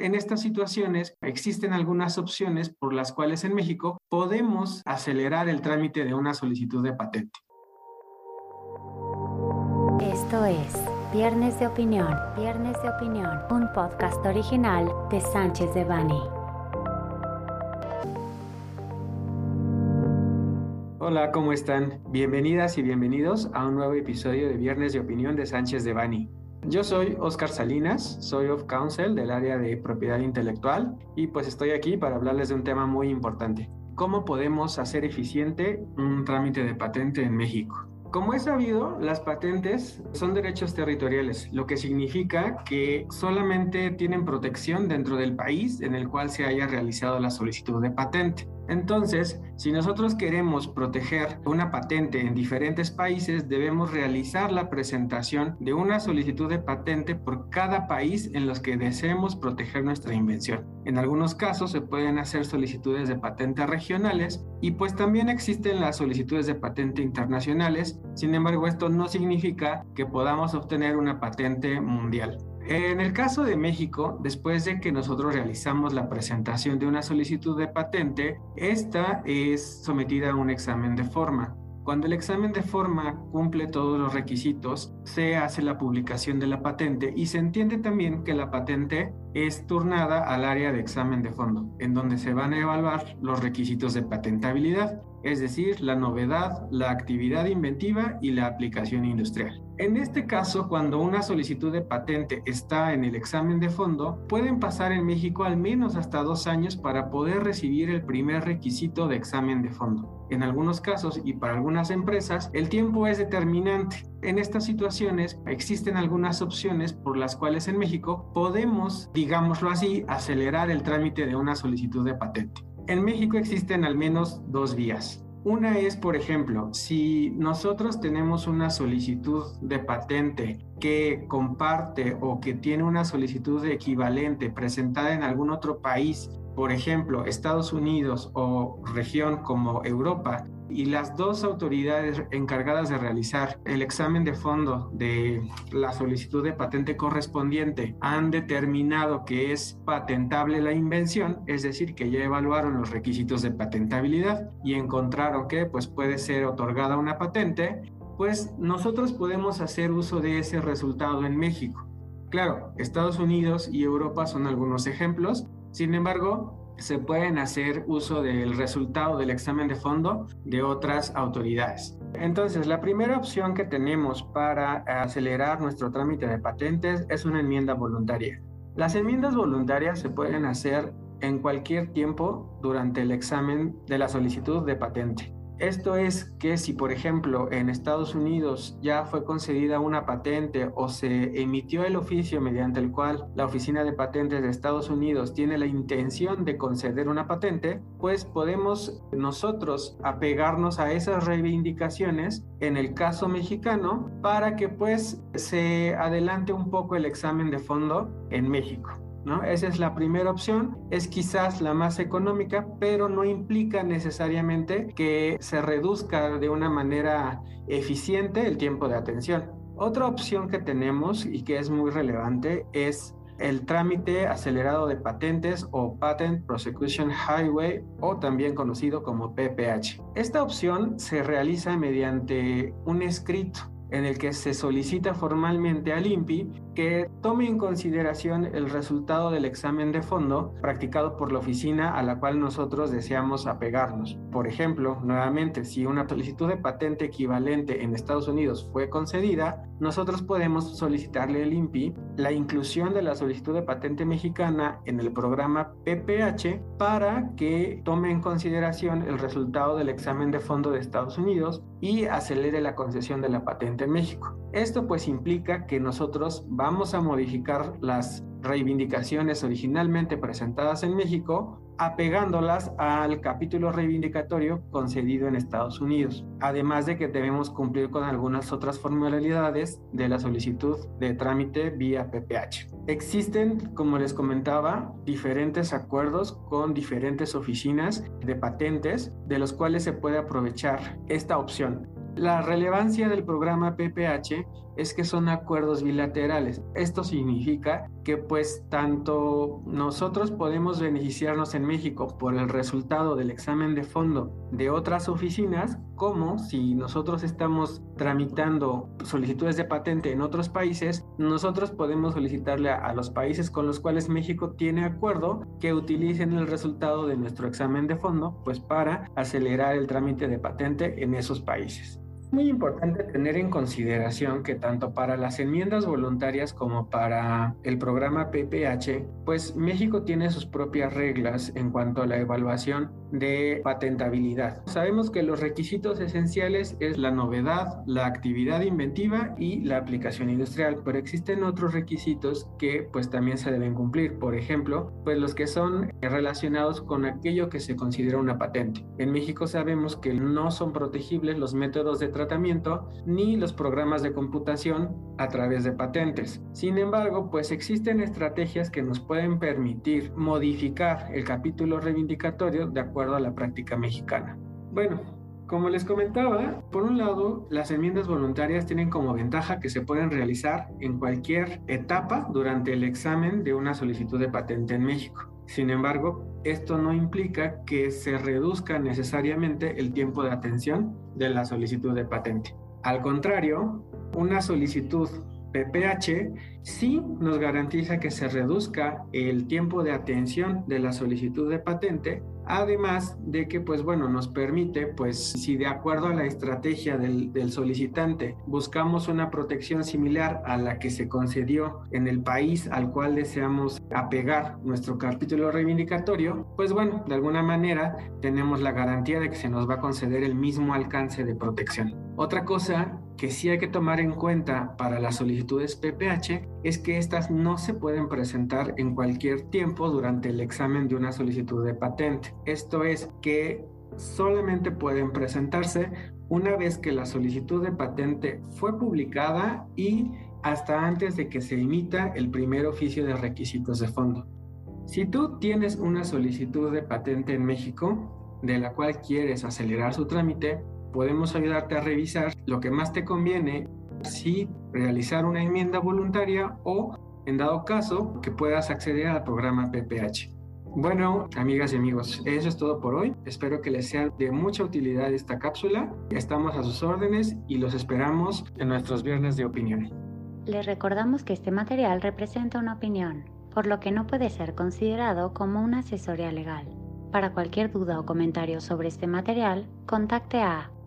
En estas situaciones existen algunas opciones por las cuales en México podemos acelerar el trámite de una solicitud de patente. Esto es Viernes de Opinión, Viernes de Opinión, un podcast original de Sánchez de Bani. Hola, ¿cómo están? Bienvenidas y bienvenidos a un nuevo episodio de Viernes de Opinión de Sánchez de Bani. Yo soy Oscar Salinas, soy of counsel del área de propiedad intelectual y pues estoy aquí para hablarles de un tema muy importante. ¿Cómo podemos hacer eficiente un trámite de patente en México? Como es sabido, las patentes son derechos territoriales, lo que significa que solamente tienen protección dentro del país en el cual se haya realizado la solicitud de patente. Entonces, si nosotros queremos proteger una patente en diferentes países, debemos realizar la presentación de una solicitud de patente por cada país en los que deseemos proteger nuestra invención. En algunos casos se pueden hacer solicitudes de patente regionales y pues también existen las solicitudes de patente internacionales. Sin embargo, esto no significa que podamos obtener una patente mundial. En el caso de México, después de que nosotros realizamos la presentación de una solicitud de patente, esta es sometida a un examen de forma. Cuando el examen de forma cumple todos los requisitos, se hace la publicación de la patente y se entiende también que la patente es turnada al área de examen de fondo, en donde se van a evaluar los requisitos de patentabilidad, es decir, la novedad, la actividad inventiva y la aplicación industrial. En este caso, cuando una solicitud de patente está en el examen de fondo, pueden pasar en México al menos hasta dos años para poder recibir el primer requisito de examen de fondo. En algunos casos y para algunas empresas, el tiempo es determinante. En estas situaciones existen algunas opciones por las cuales en México podemos, digámoslo así, acelerar el trámite de una solicitud de patente. En México existen al menos dos vías. Una es, por ejemplo, si nosotros tenemos una solicitud de patente que comparte o que tiene una solicitud equivalente presentada en algún otro país, por ejemplo, Estados Unidos o región como Europa, y las dos autoridades encargadas de realizar el examen de fondo de la solicitud de patente correspondiente han determinado que es patentable la invención, es decir, que ya evaluaron los requisitos de patentabilidad y encontraron que pues puede ser otorgada una patente, pues nosotros podemos hacer uso de ese resultado en México. Claro, Estados Unidos y Europa son algunos ejemplos, sin embargo, se pueden hacer uso del resultado del examen de fondo de otras autoridades. Entonces, la primera opción que tenemos para acelerar nuestro trámite de patentes es una enmienda voluntaria. Las enmiendas voluntarias se pueden hacer en cualquier tiempo durante el examen de la solicitud de patente. Esto es que si, por ejemplo, en Estados Unidos ya fue concedida una patente o se emitió el oficio mediante el cual la Oficina de Patentes de Estados Unidos tiene la intención de conceder una patente, pues podemos nosotros apegarnos a esas reivindicaciones en el caso mexicano para que pues se adelante un poco el examen de fondo en México. Esa es la primera opción, es quizás la más económica, pero no implica necesariamente que se reduzca de una manera eficiente el tiempo de atención. Otra opción que tenemos y que es muy relevante es el trámite acelerado de patentes o Patent Prosecution Highway o también conocido como PPH. Esta opción se realiza mediante un escrito en el que se solicita formalmente al INPI que tome en consideración el resultado del examen de fondo practicado por la oficina a la cual nosotros deseamos apegarnos. Por ejemplo, nuevamente, si una solicitud de patente equivalente en Estados Unidos fue concedida, nosotros podemos solicitarle al INPI la inclusión de la solicitud de patente mexicana en el programa PPH para que tome en consideración el resultado del examen de fondo de Estados Unidos y acelere la concesión de la patente en México. Esto pues implica que nosotros vamos a modificar las reivindicaciones originalmente presentadas en México apegándolas al capítulo reivindicatorio concedido en Estados Unidos, además de que debemos cumplir con algunas otras formalidades de la solicitud de trámite vía PPH. Existen, como les comentaba, diferentes acuerdos con diferentes oficinas de patentes de los cuales se puede aprovechar esta opción. La relevancia del programa PPH es que son acuerdos bilaterales. Esto significa que pues tanto nosotros podemos beneficiarnos en México por el resultado del examen de fondo de otras oficinas, como si nosotros estamos tramitando solicitudes de patente en otros países, nosotros podemos solicitarle a, los países con los cuales México tiene acuerdo que utilicen el resultado de nuestro examen de fondo pues para acelerar el trámite de patente en esos países muy importante tener en consideración que tanto para las enmiendas voluntarias como para el programa PPH, pues México tiene sus propias reglas en cuanto a la evaluación de patentabilidad. Sabemos que los requisitos esenciales es la novedad, la actividad inventiva y la aplicación industrial, pero existen otros requisitos que pues también se deben cumplir. Por ejemplo, pues los que son relacionados con aquello que se considera una patente. En México sabemos que no son protegibles los métodos de tratamiento ni los programas de computación a través de patentes. Sin embargo, pues existen estrategias que nos pueden permitir modificar el capítulo reivindicatorio de acuerdo a la práctica mexicana. Bueno, como les comentaba, por un lado, las enmiendas voluntarias tienen como ventaja que se pueden realizar en cualquier etapa durante el examen de una solicitud de patente en México. Sin embargo, esto no implica que se reduzca necesariamente el tiempo de atención de la solicitud de patente. Al contrario, una solicitud PPH sí nos garantiza que se reduzca el tiempo de atención de la solicitud de patente Además de que, pues bueno, nos permite, pues si de acuerdo a la estrategia del, solicitante buscamos una protección similar a la que se concedió en el país al cual deseamos apegar nuestro capítulo reivindicatorio, pues bueno, de alguna manera tenemos la garantía de que se nos va a conceder el mismo alcance de protección. Otra cosa que sí hay que tomar en cuenta para las solicitudes PPH es que estas no se pueden presentar en cualquier tiempo durante el examen de una solicitud de patente. Esto es que solamente pueden presentarse una vez que la solicitud de patente fue publicada y hasta antes de que se emita el primer oficio de requisitos de fondo. Si tú tienes una solicitud de patente en México, de la cual quieres acelerar su trámite, podemos ayudarte a revisar lo que más te conviene, si realizar una enmienda voluntaria o, en dado caso, que puedas acceder al programa PPH. Bueno, amigas y amigos, eso es todo por hoy. Espero que les sea de mucha utilidad esta cápsula. Estamos a sus órdenes y los esperamos en nuestros viernes de opinión. Les recordamos que este material representa una opinión, por lo que no puede ser considerado como una asesoría legal. Para cualquier duda o comentario sobre este material, contacte a